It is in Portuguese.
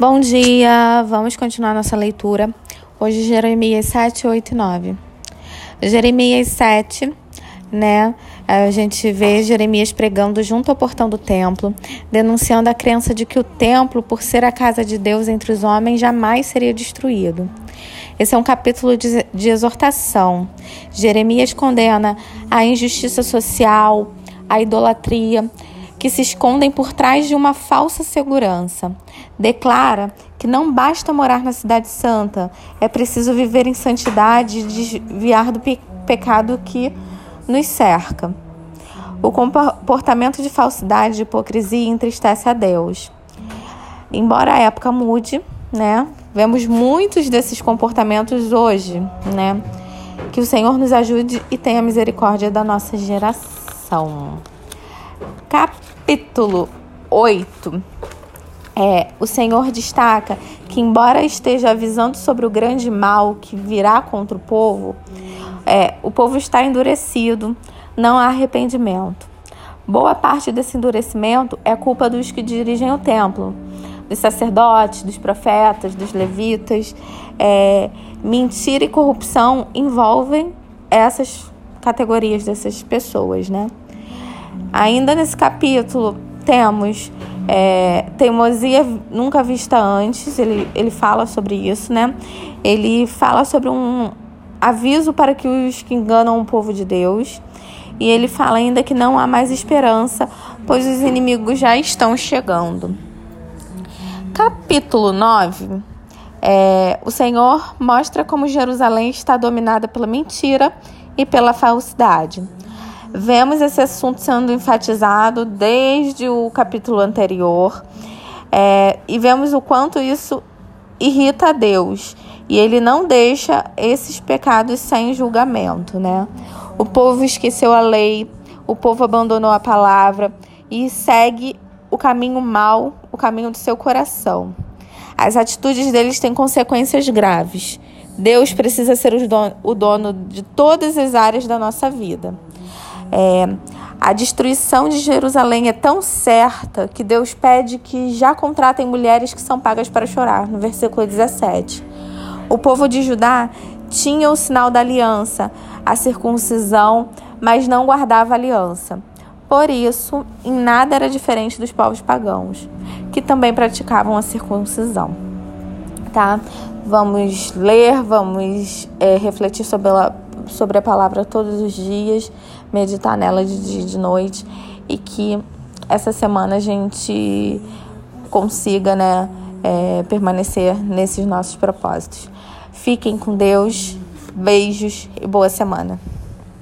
Bom dia, vamos continuar nossa leitura. Hoje, Jeremias 7, 8 e 9. Jeremias 7, né? A gente vê Jeremias pregando junto ao portão do templo, denunciando a crença de que o templo, por ser a casa de Deus entre os homens, jamais seria destruído. Esse é um capítulo de, de exortação. Jeremias condena a injustiça social, a idolatria, que se escondem por trás de uma falsa segurança. Declara que não basta morar na Cidade Santa, é preciso viver em santidade e desviar do pe pecado que nos cerca. O comportamento de falsidade e hipocrisia entristece a Deus. Embora a época mude, né? Vemos muitos desses comportamentos hoje, né? Que o Senhor nos ajude e tenha misericórdia da nossa geração. Capítulo 8. É, o Senhor destaca que, embora esteja avisando sobre o grande mal que virá contra o povo, é, o povo está endurecido, não há arrependimento. Boa parte desse endurecimento é culpa dos que dirigem o templo, dos sacerdotes, dos profetas, dos levitas. É, mentira e corrupção envolvem essas categorias dessas pessoas, né? Ainda nesse capítulo temos é, teimosia nunca vista antes, ele, ele fala sobre isso, né? Ele fala sobre um aviso para que os que enganam o povo de Deus. E ele fala ainda que não há mais esperança, pois os inimigos já estão chegando. Capítulo 9. É, o Senhor mostra como Jerusalém está dominada pela mentira e pela falsidade. Vemos esse assunto sendo enfatizado desde o capítulo anterior é, e vemos o quanto isso irrita a Deus e ele não deixa esses pecados sem julgamento, né? O povo esqueceu a lei, o povo abandonou a palavra e segue o caminho mau, o caminho do seu coração. As atitudes deles têm consequências graves. Deus precisa ser o dono de todas as áreas da nossa vida. É, a destruição de Jerusalém é tão certa que Deus pede que já contratem mulheres que são pagas para chorar, no versículo 17. O povo de Judá tinha o sinal da aliança, a circuncisão, mas não guardava aliança. Por isso, em nada era diferente dos povos pagãos, que também praticavam a circuncisão. Tá? Vamos ler, vamos é, refletir sobre a, sobre a palavra todos os dias meditar nela de dia e de noite e que essa semana a gente consiga, né, é, permanecer nesses nossos propósitos. Fiquem com Deus, beijos e boa semana.